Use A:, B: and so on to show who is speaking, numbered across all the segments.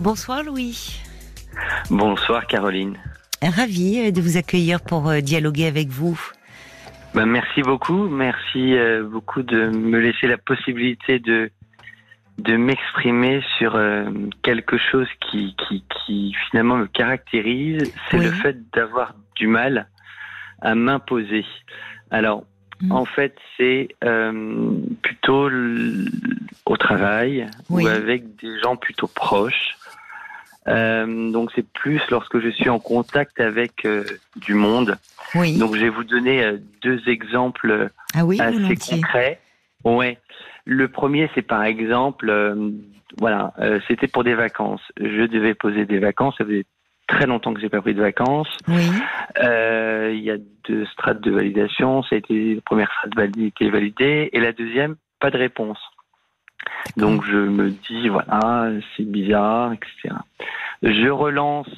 A: Bonsoir Louis.
B: Bonsoir Caroline.
A: Ravi de vous accueillir pour euh, dialoguer avec vous.
B: Ben, merci beaucoup, merci euh, beaucoup de me laisser la possibilité de de m'exprimer sur euh, quelque chose qui, qui, qui, finalement me caractérise, c'est le fait d'avoir du mal à m'imposer. Alors, mm. en fait, c'est euh, plutôt au travail ou avec des gens plutôt proches. Euh, donc c'est plus lorsque je suis en contact avec euh, du monde. Oui. Donc je vais vous donner euh, deux exemples
A: ah oui,
B: assez concrets. Ouais. Le premier, c'est par exemple, voilà, c'était pour des vacances. Je devais poser des vacances. Ça faisait très longtemps que j'ai pas pris de vacances.
A: Oui.
B: Il y a deux strates de validation. Ça a été la première strate validée, validée et la deuxième, pas de réponse. Donc je me dis, voilà, c'est bizarre, etc. Je relance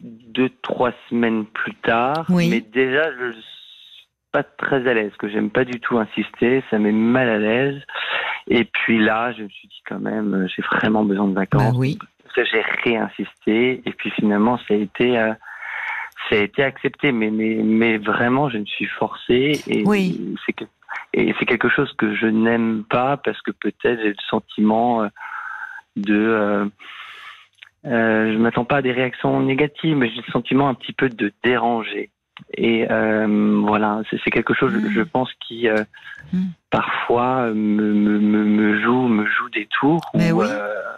B: deux, trois semaines plus tard, mais déjà, je suis pas très à l'aise, que j'aime pas du tout insister, ça met mal à l'aise. Et puis là, je me suis dit quand même, j'ai vraiment besoin de vacances.
A: Bah oui.
B: J'ai réinsisté, et puis finalement, ça a été... Euh, ça a été accepté, mais, mais, mais vraiment, je me suis forcé. Et
A: oui.
B: c'est que et c'est quelque chose que je n'aime pas parce que peut-être j'ai le sentiment euh, de... Euh, euh, je m'attends pas à des réactions négatives, mais j'ai le sentiment un petit peu de déranger. Et euh, voilà, c'est quelque chose, mm. je pense, qui euh, mm. parfois me, me, me, joue, me joue des tours.
A: Mais oui.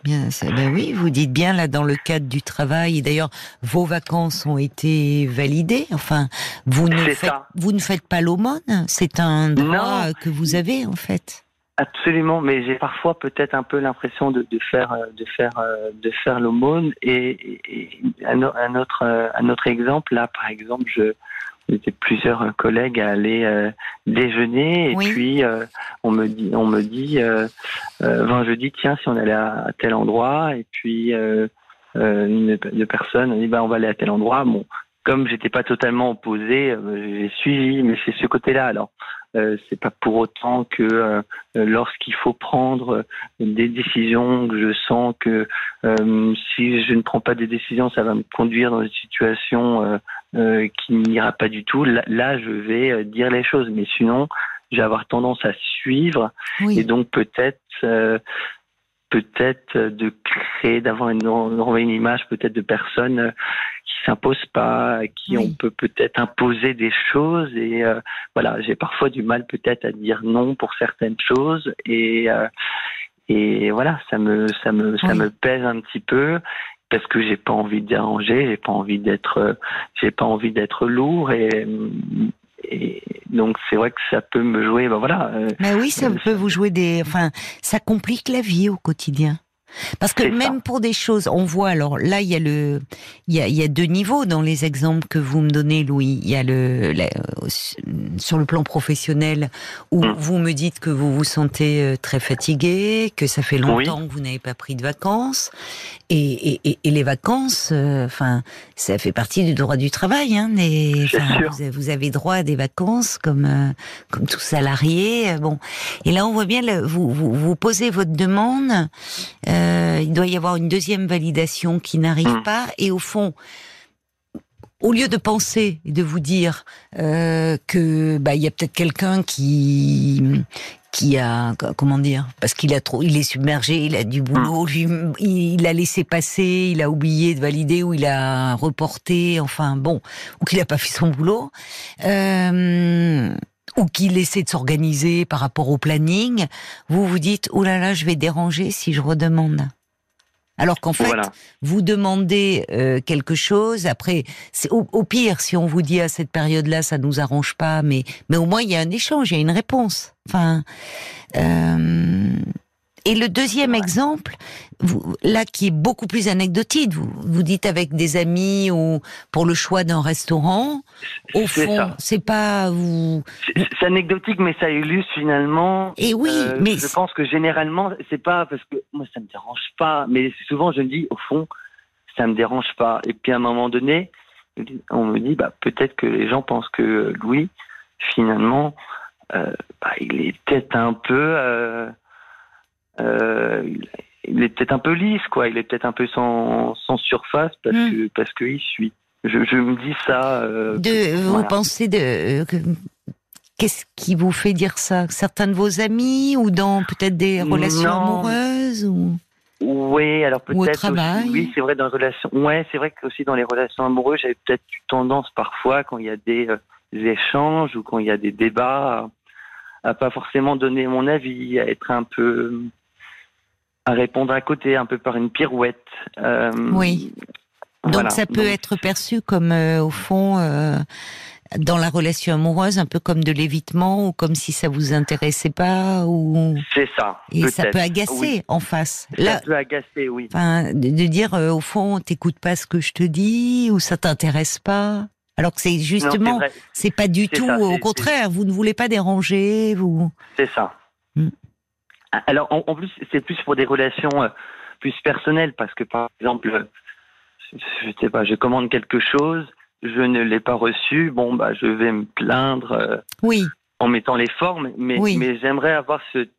A: Bien, ben oui, vous dites bien là dans le cadre du travail. D'ailleurs, vos vacances ont été validées. Enfin, vous ne faites, vous ne faites pas l'aumône. C'est un droit que vous avez en fait.
B: Absolument, mais j'ai parfois peut-être un peu l'impression de, de, faire de faire de faire l'aumône. Et, et, un, autre un autre exemple là par exemple je j'étais plusieurs collègues à aller euh, déjeuner. Et puis euh, on me dit on me dit euh, euh je dis tiens si on allait à, tel endroit. Et puis une, deux personnes on dit bah on va aller à tel endroit. Bon comme j'étais pas totalement opposé, j'ai suivi, mais c'est ce côté-là. Alors, euh, c'est pas pour autant que euh, lorsqu'il faut prendre des décisions, que je sens que euh, si je ne prends pas des décisions, ça va me conduire dans une situation qui n'ira pas du tout. Là, je vais dire les choses, mais sinon, je vais avoir tendance à suivre. Et donc peut-être peut-être de créer, d'avoir une, une image peut-être de personnes s'impose pas, à qui on peut peut-être imposer des choses. Et euh, voilà, j'ai parfois du mal peut-être à dire non pour certaines choses. Et euh, et voilà, ça me ça me ça me pèse un petit peu parce que j'ai pas envie de déranger, j'ai pas envie d'être j'ai pas envie d'être lourd et et donc c'est vrai que ça peut me jouer ben voilà
A: euh, mais oui ça peut vous jouer des enfin ça complique la vie au quotidien parce que même pour des choses, on voit alors là il y a le, il y a, il y a deux niveaux dans les exemples que vous me donnez, Louis. Il y a le sur le plan professionnel où mm. vous me dites que vous vous sentez euh, très fatigué, que ça fait longtemps que vous n'avez pas pris de vacances, et, et, et les vacances, euh, enfin ça fait partie du droit du travail. Hein, mais, vous, avez droit à des vacances comme euh, comme tout salarié. Bon, et là on voit bien vous, vous, vous posez votre demande. Euh, il doit y avoir une deuxième validation qui n'arrive hmm. pas, et au fond, au lieu de penser et de vous dire euh, que bah il y a peut-être quelqu'un qui qui a comment dire parce qu'il a trop il est submergé il a du boulot hmm. lui il a laissé passer il a oublié de valider ou il a reporté enfin bon ou qu'il a pas fait son boulot euh, ou qu'il essaie de s'organiser par rapport au planning, vous vous dites oh là là, je vais déranger si je redemande. Alors qu'en fait, vous demandez euh, quelque chose. Après, c'est au, pire si on vous dit à cette période-là, ça nous arrange pas, mais mais au moins il y a un échange, il y a une réponse. Enfin, euh, et le deuxième exemple, vous, là qui est beaucoup plus anecdotique, vous, vous dites avec des amis ou pour le choix d'un restaurant. Au fond, c'est pas vous.
B: C'est anecdotique, mais ça illustre finalement.
A: Et oui, euh, mais
B: je pense que généralement, c'est pas parce que moi ça me dérange pas, mais souvent je me dis au fond, ça me dérange pas. Et puis à un moment donné, on me dit bah peut-être que les gens pensent que Louis, finalement, euh, bah, il est peut-être un peu. Euh, euh, il est peut-être un peu lisse, quoi. Il est peut-être un peu sans, sans surface parce
A: Mm.
B: que parce qu'il suit. Je, je me dis ça. euh,
A: De, vous pensez de euh, que- qu'est-ce qui vous fait dire ça? Certains de vos amis ou dans peut-être des relations
B: Non.
A: amoureuses ou?
B: Oui, alors peut-être. aussi- Oui, c'est vrai dans les relations. Ouais, c'est vrai qu'aussi dans les relations amoureuses, j'avais peut-être eu tendance parfois quand il y a des, euh, des échanges ou quand il y a des débats à, à pas forcément donner mon avis, à être un peu à répondre à côté, un peu par une pirouette. Euh,
A: Oui. Donc
B: voilà.
A: ça peut
B: Donc,
A: être perçu comme euh, au fond euh, dans la relation amoureuse un peu comme de l'évitement ou comme si ça vous intéressait pas ou
B: C'est ça.
A: et ça peut agacer
B: Oui.
A: en face.
B: Ça
A: Là,
B: peut agacer, oui.
A: enfin, de, de dire au fond t'écoutes pas ce que je te dis ou ça t'intéresse pas. Alors que c'est justement c'est pas du tout
B: ça,
A: au contraire. Vous ne voulez pas déranger vous.
B: c'est ça. Alors, en, en plus, c'est plus pour des relations euh, plus personnelles, parce que par exemple, euh, je sais pas, je commande quelque chose, je ne l'ai pas reçu, bon, bah, je vais me plaindre euh,
A: Oui,
B: en mettant les formes, mais,
A: Oui.
B: mais j'aimerais avoir cette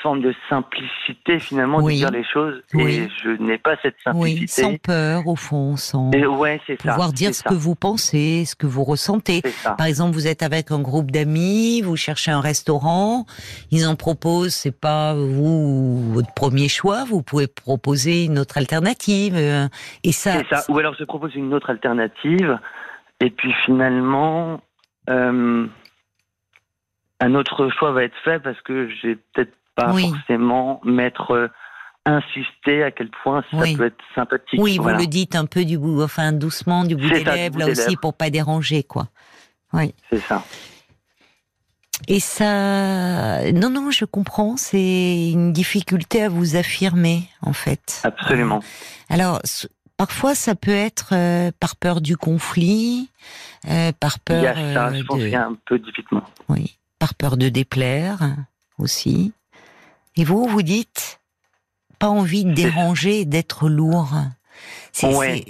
B: forme de simplicité finalement
A: Oui.
B: de dire les choses,
A: Oui.
B: et je n'ai pas cette
A: oui, sans
B: simplicité.
A: peur au fond, sans
B: Et ouais, c'est ça.
A: pouvoir dire ce
B: ça,
A: que vous pensez, ce que vous ressentez. Par exemple, vous êtes avec un groupe d'amis, vous cherchez un restaurant, ils en proposent, c'est pas vous votre premier choix, vous pouvez proposer une autre alternative. euh, Et ça.
B: Ou alors je propose une autre alternative. Et puis finalement, euh, un autre choix va être fait parce que j'ai peut-être pas
A: Oui.
B: forcément m'être euh, insisté à quel point ça
A: Oui.
B: peut être sympathique.
A: oui, vous le dites un peu du bout, enfin doucement du bout des
B: ça,
A: lèvres, là aussi
B: lèvres.
A: pour pas déranger, quoi.
B: C'est ça.
A: Et ça, non, non, je comprends, c'est une difficulté à vous affirmer, en fait.
B: Absolument.
A: Alors, s- parfois, ça peut être euh, par peur du conflit, euh, par
B: Il y
A: peur,
B: a ça, je
A: euh,
B: pense
A: de,
B: qu'il y a un peu d'évitement.
A: oui, par peur de déplaire aussi. Et vous, vous dites pas envie de déranger, d'être lourd.
B: Ouais.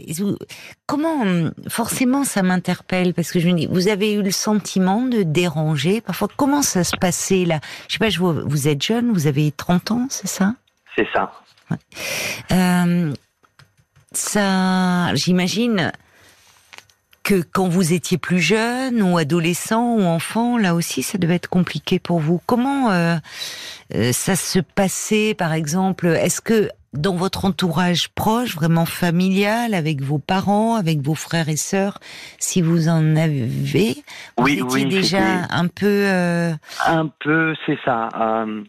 A: comment forcément ça m'interpelle parce que je me dis vous avez eu le sentiment de déranger parfois comment ça se passait là? Je sais pas je vous êtes jeune vous avez 30 ans c'est ça?
B: C'est ça.
A: euh, ça, j'imagine que quand vous étiez plus jeune ou adolescent ou enfant, là aussi, ça devait être compliqué pour vous. Comment euh, euh, ça se passait, par exemple? Est-ce que dans votre entourage proche, vraiment familial, avec vos parents, avec vos frères et sœurs, si vous en avez, vous
B: Oui,
A: étiez
B: oui,
A: déjà un peu... euh,
B: Un peu, c'est ça. Euh,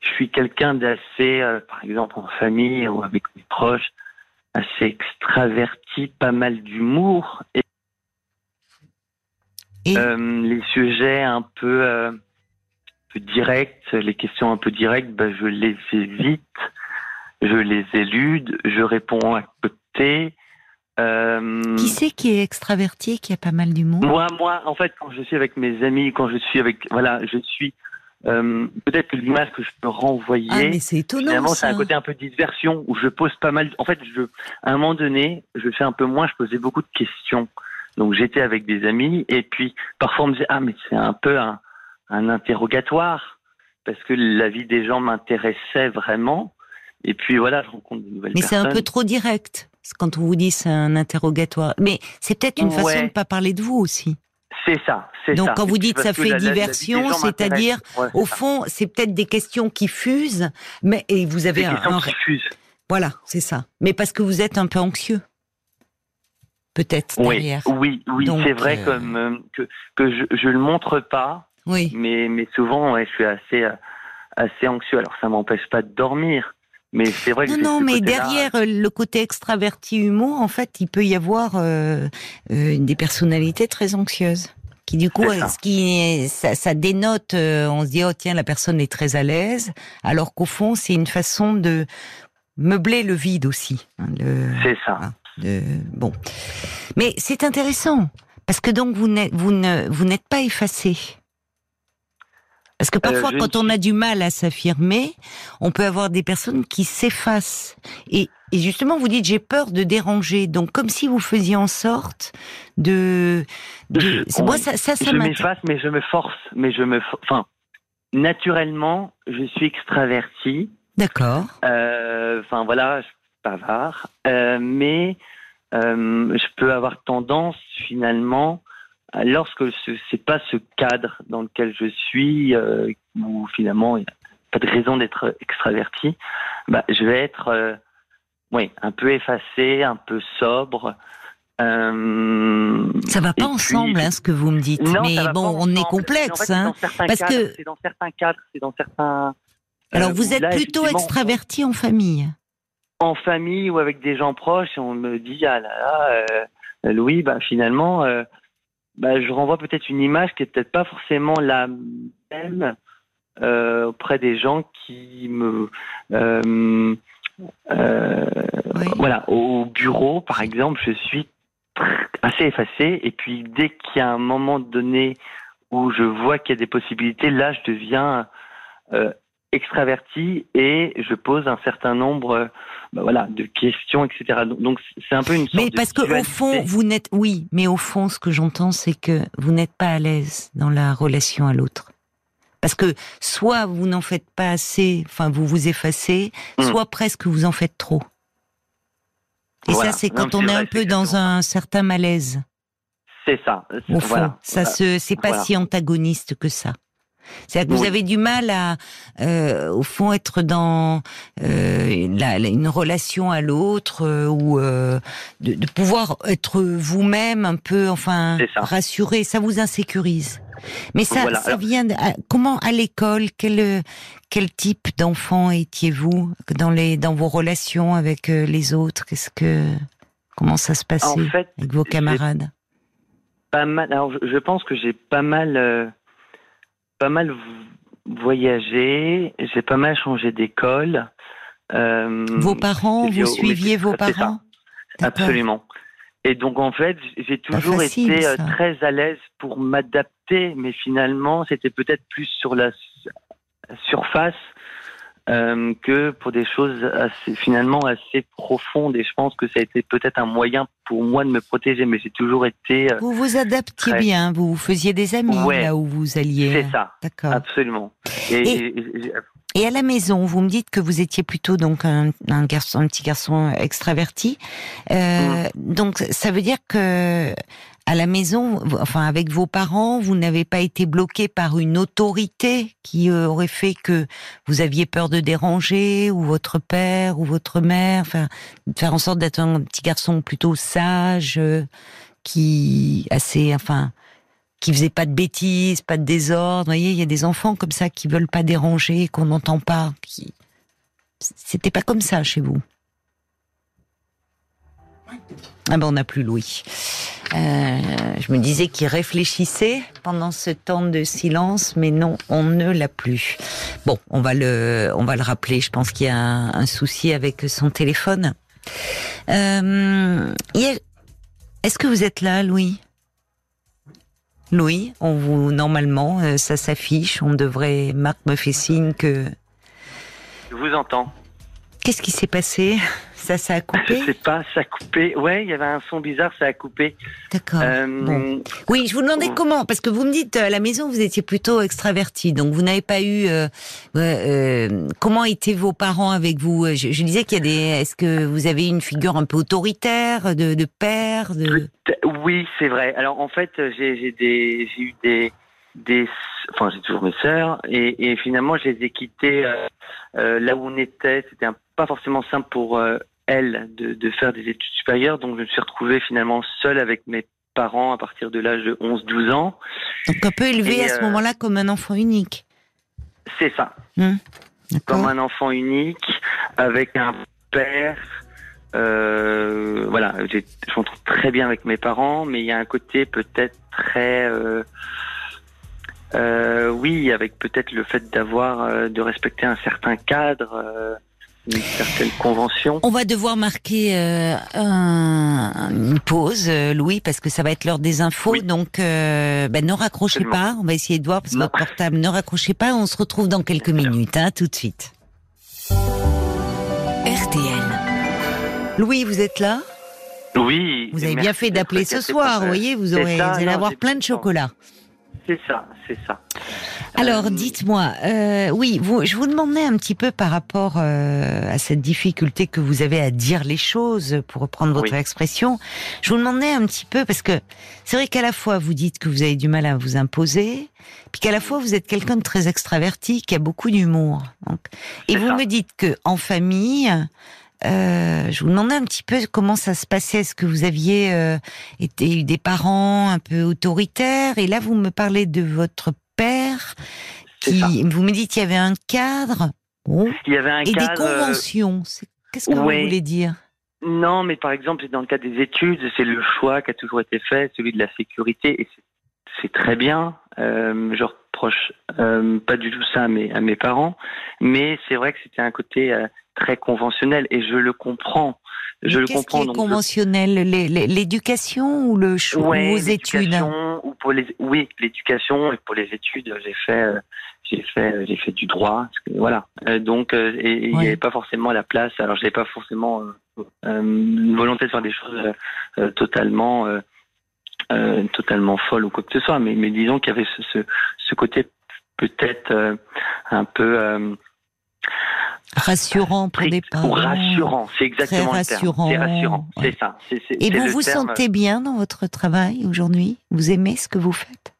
B: je suis quelqu'un d'assez, par exemple en famille ou avec mes proches, assez extraverti, pas mal d'humour et
A: Et
B: Euh, les sujets un peu, euh, un peu directs, les questions un peu directes, ben, je les évite, je les élude, je réponds à côté. Euh,
A: qui c'est qui est extraverti, qui a pas mal d'humour?
B: Moi, moi, en fait, quand je suis avec mes amis, quand je suis avec, voilà, je suis euh, peut-être que l'image que je peux renvoyer.
A: Ah, mais c'est étonnant
B: Finalement, c'est un côté un peu diversion où je pose pas mal. En fait, je, à un moment donné, je fais un peu moins. Je posais beaucoup de questions. Donc, j'étais avec des amis et puis parfois on me disait ah mais c'est un peu un, un interrogatoire parce que la vie des gens m'intéressait vraiment. Et puis voilà, je rencontre de nouvelles
A: Mais c'est
B: personnes.
A: un peu trop direct. C'est Quand on vous dit c'est un interrogatoire. Mais c'est peut-être une façon de ne pas parler de vous aussi.
B: C'est ça, c'est
A: Donc,
B: ça.
A: quand vous dites ça fait
B: la-
A: diversion, c'est-à-dire.
B: Ouais, c'est
A: Au
B: ça.
A: fond, c'est peut-être des questions qui fusent, mais et vous avez
B: des
A: un, un-
B: qui fusent.
A: voilà, c'est ça. Mais parce que vous êtes un peu anxieux, peut-être
B: Oui,
A: derrière.
B: oui, oui, c'est vrai
A: euh,
B: comme euh, que que je je le montre pas,
A: Oui.
B: mais mais souvent ouais, je suis assez euh, assez anxieux. Alors ça m'empêche pas de dormir, mais c'est vrai que
A: Non, non, mais derrière le côté extraverti humour, en fait, il peut y avoir euh, euh, des personnalités très anxieuses. Qui du coup,
B: ça.
A: ce qui ça, ça dénote, euh, on se dit oh tiens la personne est très à l'aise, alors qu'au fond c'est une façon de meubler le vide aussi. hein, le-
B: C'est ça.
A: Ah. De- bon, mais c'est intéressant parce que donc vous n'êtes vous ne vous n'êtes pas effacé. Parce que parfois,
B: Euh,
A: quand on a du mal à s'affirmer, on peut avoir des personnes qui s'effacent. Et, et justement, vous dites j'ai peur de déranger. Donc, comme si vous faisiez en sorte de. de...
B: Je-
A: c'est- Moi,
B: oui.
A: ça, ça, ça
B: je m'efface, mais je me force, mais je me, enfin, naturellement, je suis extraverti,
A: D'accord.
B: Enfin voilà, je bavard, mais je peux avoir tendance finalement lorsque ce c'est pas ce cadre dans lequel je suis, où finalement il n'y a pas de raison d'être extraverti, bah, je vais être oui, un peu effacé, un peu sobre.
A: Euh, ça va pas ensemble, hein, ce que vous me dites. mais bon, on est complexe, hein, parce que
B: c'est dans certains cadres, c'est dans certains.
A: Alors, euh, vous êtes plutôt extraverti en famille.
B: En famille ou avec des gens proches, on me dit ah là là, euh, Louis, bah finalement, bah, je renvoie peut-être une image qui est peut-être pas forcément la même auprès des gens qui me euh, voilà, au bureau, par exemple, je suis assez effacé. Et puis, dès qu'il y a un moment donné où je vois qu'il y a des possibilités, là, je deviens euh, extraverti et je pose un certain nombre bah voilà, de questions, etc. Donc, c'est un peu une sorte
A: Mais parce que au fond, vous n'êtes, oui, mais au fond, ce que j'entends, c'est que vous n'êtes pas à l'aise dans la relation à l'autre. Parce que soit vous n'en faites pas assez, enfin vous vous effacez, hmm. soit presque vous en faites trop. Et ça, c'est quand on est, un peu dans un certain malaise.
B: C'est ça.
A: Au fond, ça se, c'est pas si antagoniste que ça. C'est-à-dire que vous avez du mal à, euh, au fond, être dans euh, la, une relation à l'autre euh, ou de, de, pouvoir être vous-même un peu, enfin, rassuré. Ça vous insécurise. Mais ça, ça vient. De, comment à l'école, quel quel type d'enfant étiez-vous dans les dans vos relations avec les autres? Qu'est-ce que comment ça se passait avec vos camarades?
B: Pas mal. Alors, je pense que j'ai pas mal pas mal voyagé. J'ai pas mal changé d'école.
A: Euh, vos parents, vous suiviez vos parents?
B: Absolument. Et donc en fait, j'ai toujours été euh, très à l'aise pour m'adapter, mais finalement, c'était peut-être plus sur la surface euh, que pour des choses assez, finalement assez profondes. Et je pense que ça a été peut-être un moyen pour moi de me protéger, mais j'ai toujours été.
A: Euh, vous vous adaptiez bien, vous faisiez des amis là où vous alliez.
B: C'est ça. D'accord. Absolument.
A: Et, et, à la maison, vous me dites que vous étiez plutôt donc un, un garçon, un petit garçon extraverti. Euh, mm. Donc ça veut dire que à la maison, enfin avec vos parents, vous n'avez pas été bloqué par une autorité qui euh, aurait fait que vous aviez peur de déranger, ou votre père, ou votre mère, enfin, faire en sorte d'être un petit garçon plutôt sage, euh, qui assez, enfin, qui faisait pas de bêtises, pas de désordre. Vous voyez, il y a des enfants comme ça qui veulent pas déranger, qu'on n'entend pas. Qui... C'était pas comme ça chez vous. Ah ben on n'a plus Louis. Euh, je me disais qu'il réfléchissait pendant ce temps de silence, mais non, on ne l'a plus. Bon, on va le, on va le rappeler. Je pense qu'il y a un, souci avec son téléphone. Euh, est-ce que vous êtes là, Louis? Louis, on vous normalement, euh, ça s'affiche. On devrait. Marc me fait signe que.
B: Je vous entends.
A: Qu'est-ce qui s'est passé? Ça, ça a coupé
B: Je sais pas, ça a coupé. Ouais, il y avait un son bizarre, ça a coupé.
A: D'accord. Euh, oui, je vous demandais comment, parce que vous me dites à la maison vous étiez plutôt extraverti, donc vous n'avez pas eu. Euh, euh, comment étaient vos parents avec vous? Je, disais qu'il y a des. Est-ce que vous avez une figure un peu autoritaire de, de père de...
B: Oui, c'est vrai. Alors en fait, j'ai des, j'ai eu des des, enfin j'ai toujours mes sœurs et, et, finalement je les ai quittées euh, euh, là où on était. C'était pas forcément simple pour euh, elles de, de, faire des études supérieures, donc je me suis retrouvé finalement seul avec mes parents à partir de l'âge de 11-12 ans.
A: Donc un peu élevé à ce moment-là comme un enfant unique.
B: C'est ça. Hum, comme un enfant unique avec un père. voilà, je m'entends très bien avec mes parents, mais il y a un côté peut-être très euh, oui, avec peut-être le fait d'avoir, euh, de respecter un certain cadre, euh, une certaine convention.
A: On va devoir marquer euh, un, une pause, Louis, parce que ça va être l'heure des infos. Donc, ben, ne raccrochez pas. On va essayer de voir parce que votre portable. Ne raccrochez pas. On se retrouve dans quelques minutes. Hein, tout de suite. RTL. Louis, vous êtes là?
B: Oui.
A: Vous avez bien fait d'appeler ce soir. Vous voyez, vous, aurez, vous allez avoir plein de chocolat.
B: C'est ça, c'est ça.
A: Alors, dites-moi, euh, oui, vous, je vous demandais un petit peu par rapport euh, à cette difficulté que vous avez à dire les choses, pour reprendre votre expression. Je vous demandais un petit peu parce que c'est vrai qu'à la fois vous dites que vous avez du mal à vous imposer, puis qu'à la fois vous êtes quelqu'un de très extraverti, qui a beaucoup d'humour. Et vous me dites que en famille, euh, je vous demandais un petit peu comment ça se passait. Est-ce que vous aviez euh, été des parents un peu autoritaires? Et là, vous me parlez de votre père. Qui, vous me dites qu'il y avait un cadre.
B: Il y avait un
A: et
B: des
A: conventions. Qu'est-ce que vous voulez dire?
B: Non, mais par exemple, dans le cas des études, c'est le choix qui a toujours été fait, celui de la sécurité, et c'est très bien. Euh, je euh, pas du tout ça à mes, à mes parents, mais c'est vrai que c'était un côté euh, très conventionnel et je le comprends. Je
A: le comprends. Qui est conventionnel, l'éducation ou le choix
B: ouais,
A: aux études?
B: ou pour les, Oui, l'éducation et pour les études, j'ai fait, euh, j'ai fait, j'ai fait du droit. Voilà. Donc, et il n'y avait pas forcément la place. Alors, je n'avais pas forcément une volonté de faire des choses totalement, totalement folles ou quoi que ce soit. Mais, mais disons qu'il y avait ce, ce, ce côté peut-être un peu
A: Rassurant pour les parents.
B: rassurant, c'est exactement rassurant. C'est rassurant, c'est ça.
A: Et vous vous sentez bien dans votre travail aujourd'hui? Vous aimez ce que vous faites?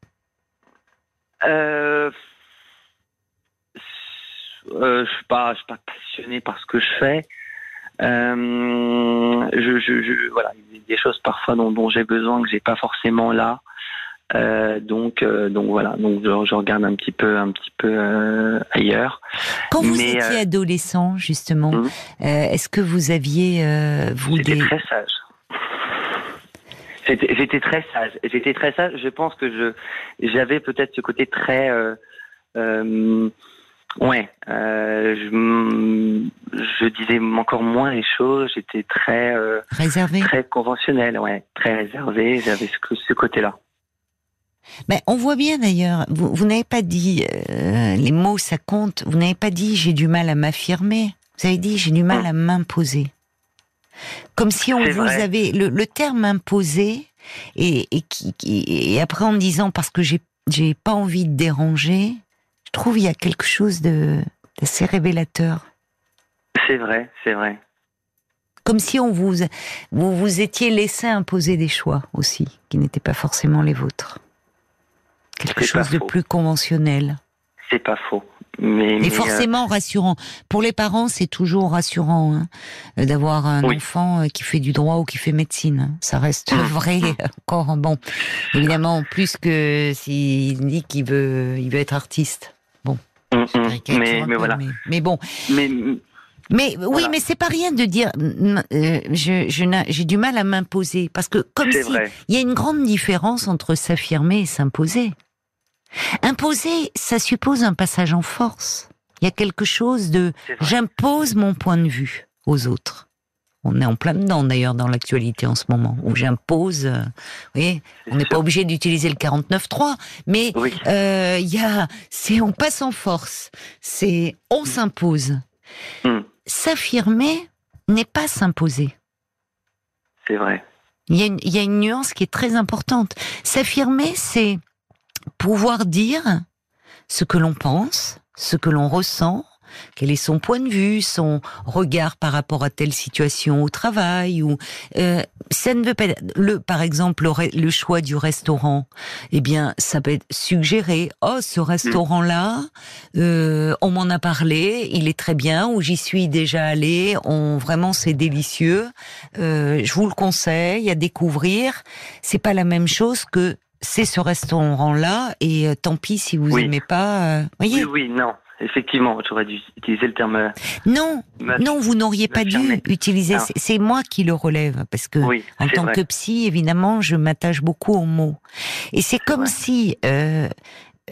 B: Euh, euh, Je suis pas, je suis pas passionné par ce que je fais. Euh, je, je, je, voilà, il y a des choses parfois dont, dont j'ai besoin que j'ai pas forcément là. Euh, donc, euh, donc voilà, donc je, regarde un petit peu, un petit peu euh, ailleurs.
A: Quand vous étiez adolescent, justement, hum. est-ce que vous aviez vous
B: J'étais très sage. J'étais très sage. J'étais très sage. Je pense que je j'avais peut-être ce côté très Ouais, je, je, disais encore moins les choses. J'étais très
A: réservé,
B: très conventionnel, ouais, très réservé. J'avais ce, ce côté-là.
A: Mais on voit bien d'ailleurs, vous, vous n'avez pas dit, euh, les mots ça compte, vous n'avez pas dit j'ai du mal à m'affirmer, vous avez dit j'ai du mal à m'imposer. Comme si on vous avait le, le, terme imposer et, et, qui, et après en me disant parce que j'ai j'ai pas envie de déranger, trouve il y a quelque chose de d'assez révélateur.
B: C'est vrai, c'est vrai.
A: Comme si on vous vous vous étiez laissé imposer des choix aussi qui n'étaient pas forcément les vôtres quelque chose de plus conventionnel.
B: C'est pas faux. Mais,
A: et euh, forcément rassurant. Pour les parents, c'est toujours rassurant hein, d'avoir un enfant euh, qui fait du droit ou qui fait médecine. Ça reste vrai encore. Bon, évidemment, plus que s'il dit qu'il veut, il veut être artiste.
B: Mmh, mmh. Mais, mais voilà.
A: Mais, bon. Mais, mais oui, mais c'est pas rien de dire. Euh, je, j'ai du mal à m'imposer parce que comme si il y a une grande différence entre s'affirmer et s'imposer. Imposer, ça suppose un passage en force. Il y a quelque chose de j'impose mon point de vue aux autres. On est en plein dedans d'ailleurs dans l'actualité en ce moment où j'impose. Euh, vous voyez, on n'est pas obligé d'utiliser le 49.3, mais euh, il y a, c'est on passe en force. C'est on s'impose. Hmm. S'affirmer n'est pas s'imposer.
B: C'est vrai.
A: Il y, a une, il y a une nuance qui est très importante. S'affirmer, c'est pouvoir dire ce que l'on pense, ce que l'on ressent, quel est son point de vue, son regard par rapport à telle situation au travail ou euh, ça ne veut pas le par exemple le, choix du restaurant eh bien ça peut être suggéré. Oh ce restaurant là euh, on m'en a parlé il est très bien ou j'y suis déjà allé on vraiment c'est délicieux. Euh, je vous le conseille à découvrir. C'est pas la même chose que c'est ce restaurant-là, et tant pis si vous n'aimez pas. Euh,
B: voyez. Oui, oui, non. Effectivement, j'aurais dû utiliser le terme. Euh,
A: non, non, vous n'auriez pas dû utiliser. C'est moi qui le relève parce que en tant que psy, évidemment, je m'attache beaucoup aux mots. Et c'est comme si,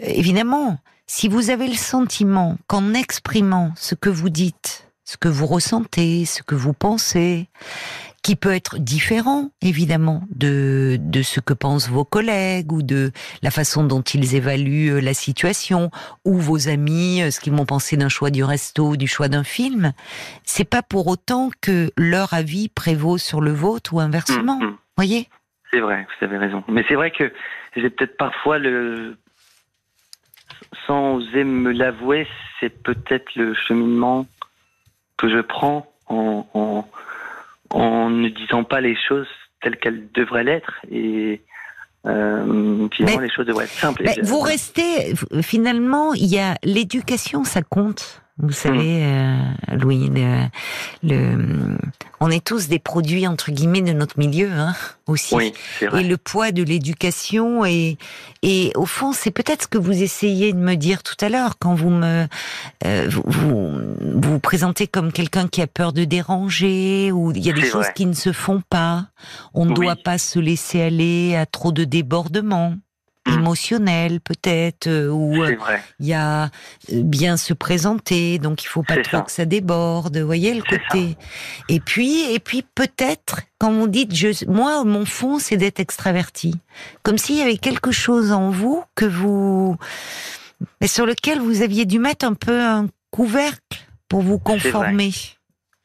A: évidemment, si vous avez le sentiment qu'en exprimant ce que vous dites, ce que vous ressentez, ce que vous pensez, qui peut être différent, évidemment, de, de ce que pensent vos collègues ou de la façon dont ils évaluent euh, la situation ou vos amis, euh, ce qu'ils m'ont pensé d'un choix du resto, du choix d'un film. C'est pas pour autant que leur avis prévaut sur le vôtre ou inversement. Mm, mm. Voyez?
B: C'est vrai, vous avez raison. Mais c'est vrai que j'ai peut-être parfois le sans oser me l'avouer, c'est peut-être le cheminement que je prends en, en, en, ne disant pas les choses telles qu'elles devraient l'être. Et euh, finalement, les choses devraient être simples.
A: vous restez, finalement, il y a l'éducation, ça compte? Vous savez, hmm. euh, Louis, le, on est tous des produits entre guillemets de notre milieu, hein, aussi.
B: Oui, vrai.
A: Et le poids de l'éducation et et au fond, c'est peut-être ce que vous essayez de me dire tout à l'heure quand vous me euh, vous, vous, vous présentez comme quelqu'un qui a peur de déranger ou il y a des choses qui ne se font pas. On ne doit pas se laisser aller à trop de débordements. Mm. émotionnel peut-être euh, où euh, il y a euh, bien se présenter donc il faut pas trop que ça déborde vous voyez le côté. Et puis et puis peut-être quand vous dites je moi mon fond c'est d'être extraverti. Comme s'il y avait quelque chose en vous que vous mais sur lequel vous aviez dû mettre un peu un couvercle pour vous conformer.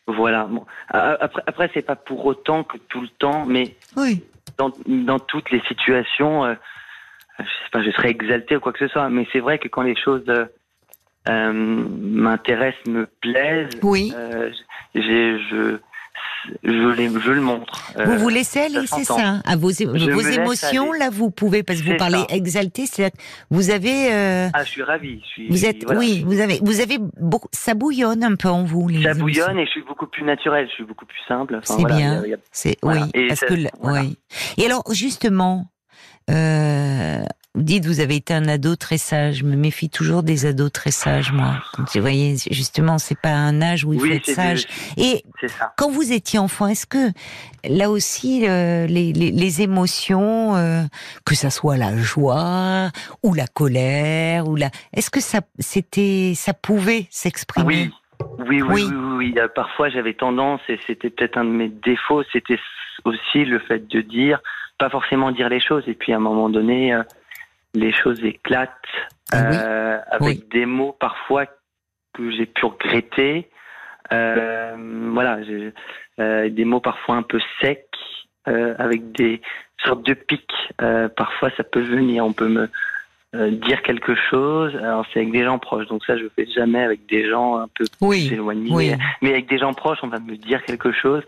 B: Voilà. Après après c'est pas pour autant que tout le temps mais
A: oui.
B: dans, dans toutes les situations je sais pas, je serais exalté ou quoi que ce soit, mais c'est vrai que quand les choses euh, m'intéressent, me plaisent,
A: oui.
B: euh, je, je, je, le montre.
A: Euh, vous vous laissez aller, c'est ça À vos, vos émotions, là, vous pouvez, parce que vous parlez exalté, c'est vous avez.
B: Euh, ah, je suis ravi. Je suis,
A: vous êtes, oui, vous avez, vous avez beaucoup, ça bouillonne un peu en vous. Les
B: ça bouillonne et je suis beaucoup plus naturel, je suis beaucoup plus simple.
A: c'est bien. C'est oui, parce que oui. Et alors, justement, euh, vous dites, vous avez été un ado très sage. Je me méfie toujours des ados très sages, moi. vous voyez, justement, c'est pas un âge où il faut être sage. Et quand vous étiez enfant, est-ce que là aussi, euh, les, les, les, émotions, euh, que ça soit la joie ou la colère ou la, est-ce que ça, c'était, ça pouvait s'exprimer?
B: Oui. Oui, oui, oui, oui, euh, Parfois, j'avais tendance, et c'était peut-être un de mes défauts, c'était aussi le fait de dire, pas forcément dire les choses. Et puis à un moment donné, euh, les choses éclatent ah euh, avec des mots parfois que j'ai pu regretter. Euh, voilà, des mots parfois un peu secs, avec des sortes de pics. parfois, ça peut venir. On peut me dire quelque chose. Alors c'est avec des gens proches, donc ça je fais jamais avec des gens un peu
A: oui,
B: éloignés. Mais avec des gens proches, on va me dire quelque chose.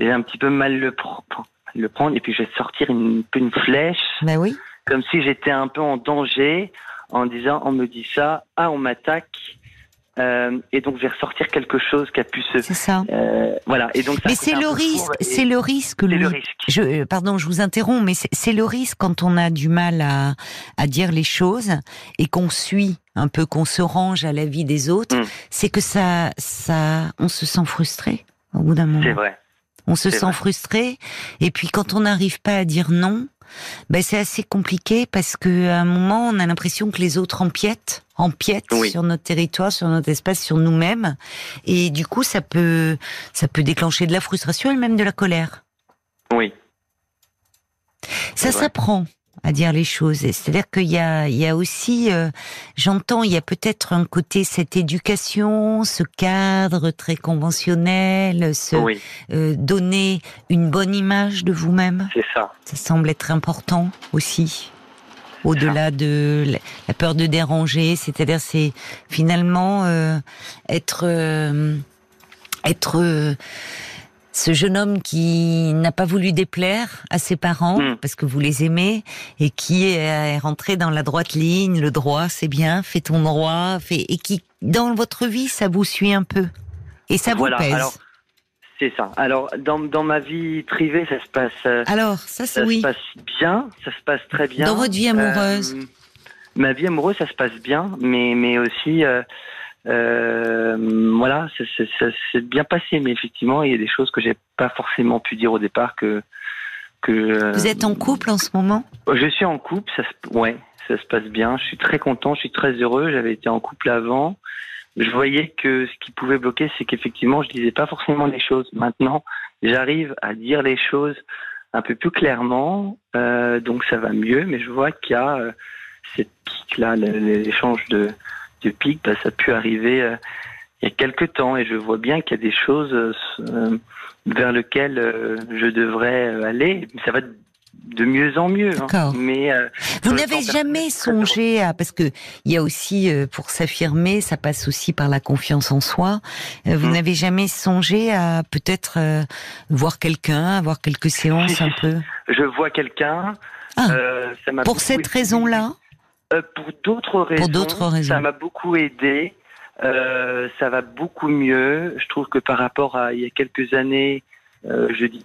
B: J'ai un petit peu mal le prendre le prendre et puis je vais sortir une, une flèche.
A: Ben oui.
B: Comme si j'étais un peu en danger en disant on me dit ça, ah on m'attaque. Euh, et donc je vais ressortir quelque chose qui a pu se.
A: C'est ça.
B: Euh, voilà. Et donc.
A: mais c'est le risque. C'est le risque. Le risque. Je, euh, pardon, je vous interromps, mais c'est le risque quand on a du mal à, à dire les choses et qu'on suit un peu, qu'on se range à la vie des autres. Hmm. C'est que ça, ça, on se sent frustré au bout d'un moment.
B: C'est vrai.
A: On se sent frustré. Et puis quand on n'arrive pas à dire non, ben c'est assez compliqué parce que à un moment on a l'impression que les autres empiètent, empiètent sur notre territoire, sur notre espace, sur nous-mêmes, et du coup ça peut ça peut déclencher de la frustration et même de la colère.
B: Oui.
A: Ça s'apprend à dire les choses. C'est-à-dire qu'il y a, il y a aussi, euh, j'entends, il y a peut-être un côté cette éducation, ce cadre très conventionnel, ce euh, donner une bonne image de vous-même.
B: C'est ça.
A: Ça semble être important aussi. Au-delà de la peur de déranger, c'est-à-dire c'est finalement euh, être être ce jeune homme qui n'a pas voulu déplaire à ses parents hmm. parce que vous les aimez et qui est rentré dans la droite ligne, le droit, c'est bien, fais ton droit, fait et qui dans votre vie ça vous suit un peu et ça vous pèse.
B: c'est ça. Alors dans, dans ma vie privée, ça se passe. Euh,
A: alors ça,
B: ça
A: oui.
B: se passe bien, ça se passe très bien.
A: Dans votre vie amoureuse. Euh,
B: ma vie amoureuse, ça se passe bien, mais mais aussi. Euh, voilà, ça s'est bien passé, mais effectivement, il y a des choses que j'ai pas forcément pu dire au départ que que. Euh,
A: Vous êtes en couple en ce moment?
B: Je suis en couple, ça se, ouais, ça se passe bien. Je suis très content, je suis très heureux. J'avais été en couple avant. Je voyais que ce qui pouvait bloquer, c'est qu'effectivement, je disais pas forcément les choses. Maintenant, j'arrive à dire les choses un peu plus clairement, euh, donc ça va mieux. Mais je vois qu'il y a euh, cette pique-là, l'échange de de pic, bah, ça a pu arriver euh, il y a quelques temps et je vois bien qu'il y a des choses euh, vers lesquelles euh, je devrais aller. Ça va de mieux en mieux. Hein. Mais euh,
A: vous n'avez jamais songé à parce que il y a aussi euh, pour s'affirmer, ça passe aussi par la confiance en soi. Euh, vous mmh. n'avez jamais songé à peut-être voir quelqu'un, avoir quelques séances un peu?
B: Je vois quelqu'un.
A: Ah, pour cette raison-là?
B: Pour d'autres raisons. Pour d'autres raisons. Ça m'a beaucoup aidé. ça va beaucoup mieux. Je trouve que par rapport à il y a quelques années, je dis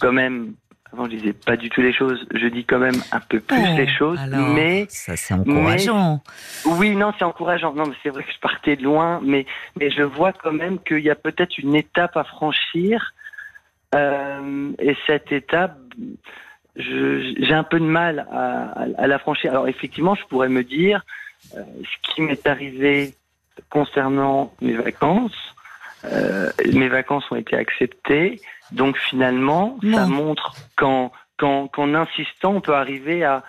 B: quand même avant, je disais pas du tout les choses. Je dis quand même un peu plus oh, les choses, mais
A: ça c'est encourageant.
B: oui, non, c'est encourageant. Non, mais c'est vrai que je partais de loin, mais mais je vois quand même qu'il y a peut-être une étape à franchir, euh, et cette étape, j'ai un peu de mal à, à, la franchir. Alors effectivement, je pourrais me dire euh, ce qui m'est arrivé concernant mes vacances. Euh, mes vacances ont été acceptées. Donc finalement, ça montre qu'en, qu'en, insistant, on peut arriver à,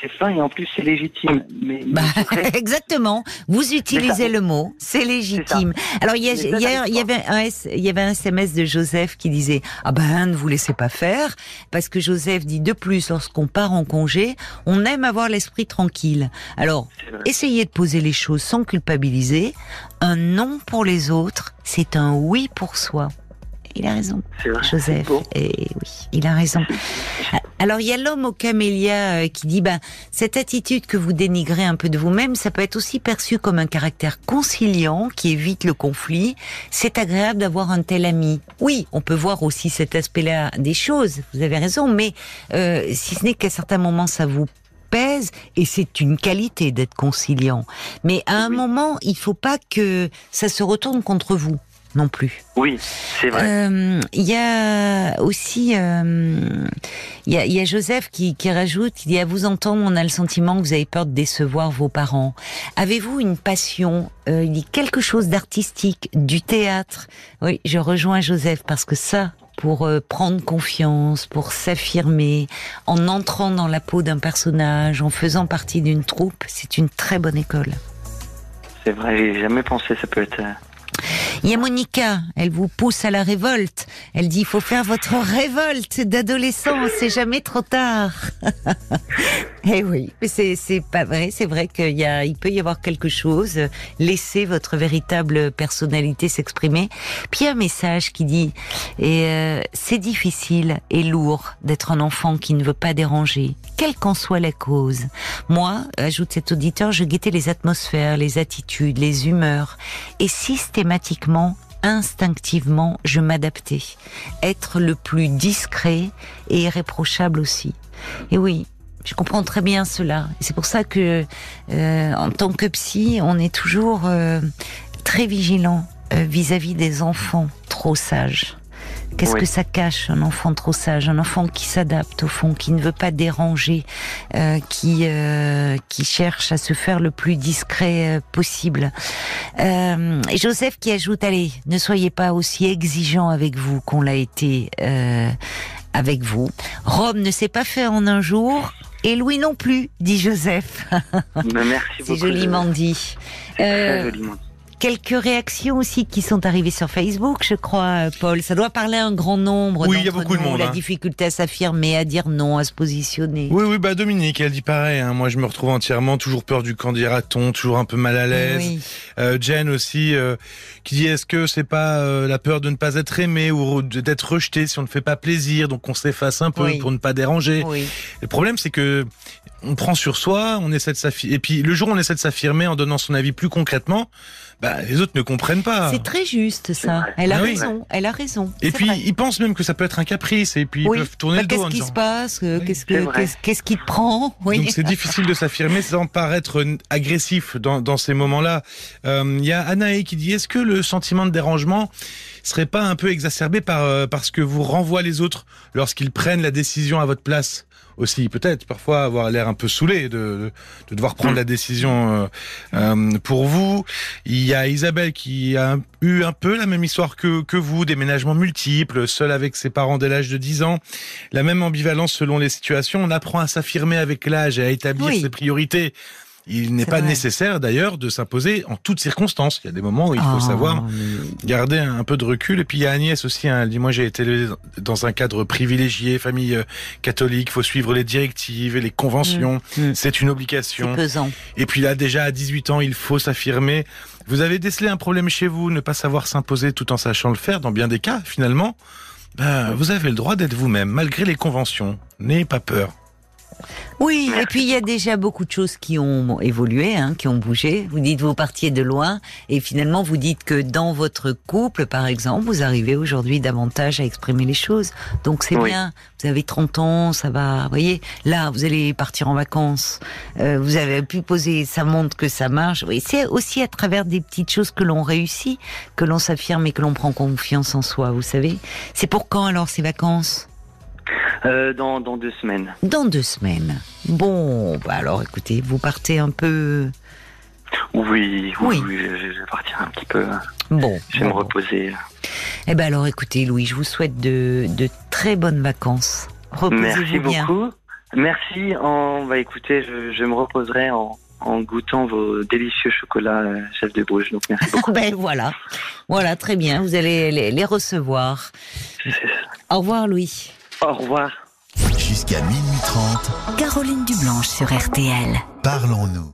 B: c'est fin et en plus c'est légitime. Mais,
A: bah, exactement. Vous utilisez le mot, c'est légitime. Alors il y, il y, avait un, il y avait un SMS de Joseph qui disait ah ben ne vous laissez pas faire parce que Joseph dit de plus lorsqu'on part en congé, on aime avoir l'esprit tranquille. Alors essayez de poser les choses sans culpabiliser. Un non pour les autres, c'est un oui pour soi il a raison, Joseph. Et oui, il a raison. Alors il y a l'homme au camélia euh, qui dit ben cette attitude que vous dénigrez un peu de vous-même, ça peut être aussi perçu comme un caractère conciliant qui évite le conflit. C'est agréable d'avoir un tel ami. Oui, on peut voir aussi cet aspect-là des choses. Vous avez raison, mais euh, si ce n'est qu'à certains moments ça vous pèse et c'est une qualité d'être conciliant. Mais à un moment, il faut pas que ça se retourne contre vous non plus.
B: Oui, c'est vrai.
A: Euh, il y a aussi, euh, il y, a, Joseph qui, rajoute, il dit à vous entendre, on a le sentiment que vous avez peur de décevoir vos parents. Avez-vous une passion euh, Il dit quelque chose d'artistique, du théâtre? Oui, je rejoins Joseph parce que ça, pour prendre confiance, pour s'affirmer, en entrant dans la peau d'un personnage, en faisant partie d'une troupe, c'est une très bonne école.
B: C'est vrai, j'ai jamais pensé, ça peut être
A: il y a Monica, elle vous pousse à la révolte. Elle dit, il faut faire votre révolte d'adolescent, c'est jamais trop tard. eh oui, c'est, c'est pas vrai, c'est vrai qu'il y a, il peut y avoir quelque chose. Laissez votre véritable personnalité s'exprimer. Puis un message qui dit, et euh, c'est difficile et lourd d'être un enfant qui ne veut pas déranger, quelle qu'en soit la cause. Moi, ajoute cet auditeur, je guettais les atmosphères, les attitudes, les humeurs, et systématiquement instinctivement, je m'adaptais. Être le plus discret et irréprochable aussi. Et oui, je comprends très bien cela. C'est pour ça que, euh, en tant que psy, on est toujours euh, très vigilant euh, vis-à-vis des enfants trop sages. Qu'est-ce que ça cache un enfant trop sage, un enfant qui s'adapte au fond, qui ne veut pas déranger, euh, qui euh, qui cherche à se faire le plus discret euh, possible. Euh, et Joseph qui ajoute allez, ne soyez pas aussi exigeant avec vous qu'on l'a été euh, avec vous. Rome ne s'est pas fait en un jour. Et Louis non plus, dit Joseph.
B: merci
A: C'est joliment dit.
B: Très joliment dit
A: quelques réactions aussi qui sont arrivées sur Facebook, je crois, Paul. Ça doit parler à un grand nombre.
C: Oui, il y a beaucoup de monde.
A: La hein. difficulté à s'affirmer, à dire non, à se positionner.
C: Oui, oui, bah Dominique, elle dit pareil. Hein. Moi, je me retrouve entièrement toujours peur du candidaton, toujours un peu mal à l'aise. Oui. Euh, Jen aussi, euh, qui dit est-ce que c'est pas euh, la peur de ne pas être aimé ou d'être rejeté si on ne fait pas plaisir, donc on s'efface un peu pour ne pas déranger. Oui. Le problème, c'est que on prend sur soi, on essaie de s'affirmer. Et puis le jour où on essaie de s'affirmer en donnant son avis plus concrètement, bah, les autres ne comprennent pas.
A: C'est très juste ça. Elle a ah raison. Elle a raison.
C: Et puis ils pensent même que ça peut être un caprice et puis ils peuvent tourner
A: bah,
C: le dos.
A: Qu'est-ce qui se passe Qu'est-ce que qu'est-ce qui te prend?
C: Oui. Donc c'est difficile de s'affirmer sans paraître agressif dans, dans ces moments-là. Euh, il y a Anaé qui dit est-ce que le sentiment de dérangement serait pas un peu exacerbé par euh, parce que vous renvoie les autres lorsqu'ils prennent la décision à votre place aussi peut-être parfois avoir l'air un peu saoulé de, de, devoir prendre la décision euh, euh, pour vous. Il y a Isabelle qui a eu un peu la même histoire que, que vous, déménagement multiples, seule avec ses parents dès l'âge de 10 ans, la même ambivalence selon les situations. On apprend à s'affirmer avec l'âge et à établir ses priorités Il n'est pas
A: vrai.
C: nécessaire d'ailleurs de s'imposer en toutes circonstances. Il y a des moments où il faut
A: Oh,
C: savoir
A: mais-
C: garder un peu de recul. Et puis il y a Agnès aussi. Hein, elle dit moi j'ai été élevé dans un cadre privilégié, famille euh, catholique. faut suivre les directives et les conventions.
A: Mm.
C: C'est une obligation.
A: pesant.
C: Et puis là déjà à 18 ans, il faut s'affirmer. Vous avez décelé un problème chez vous, ne pas savoir s'imposer tout en sachant le faire. Dans bien des cas, finalement, ben, vous avez le droit d'être vous-même malgré les conventions. N'ayez pas peur.
A: Oui,
B: Merci.
A: et puis il y a déjà beaucoup de choses qui ont évolué, hein, qui ont bougé. Vous dites vous partiez de loin, et finalement vous dites que dans votre couple, par exemple, vous arrivez aujourd'hui davantage à exprimer les choses. Donc c'est
B: Oui.
A: bien. Vous avez 30 ans, ça va. Vous voyez, là vous allez partir en vacances. Euh, vous avez pu poser, ça montre que ça marche. Oui, c'est aussi à travers des petites choses que l'on réussit, que l'on s'affirme et que l'on prend confiance en soi. Vous savez. C'est pour quand alors ces vacances?
B: Euh, dans, dans deux semaines.
A: Dans deux semaines. Bon, bah alors écoutez, vous partez un peu.
B: Oui,
A: Oui.
B: oui, oui, je, vais partir un petit peu.
A: Bon.
B: Je vais me
A: bon.
B: reposer.
A: Eh ben alors écoutez, Louis, je vous souhaite de, de très bonnes vacances.
B: Merci
A: Reposez-vous bien.
B: beaucoup. Merci. En, bah, écoutez, je, je me reposerai en, en goûtant vos délicieux chocolats euh, chef de Bruges. Donc merci beaucoup.
A: ben voilà, voilà, très bien. Vous allez les, les recevoir. Au revoir, Louis.
B: Au revoir.
D: Jusqu'à minuit 30,
E: Caroline Dublanche sur RTL.
D: parlons-nous.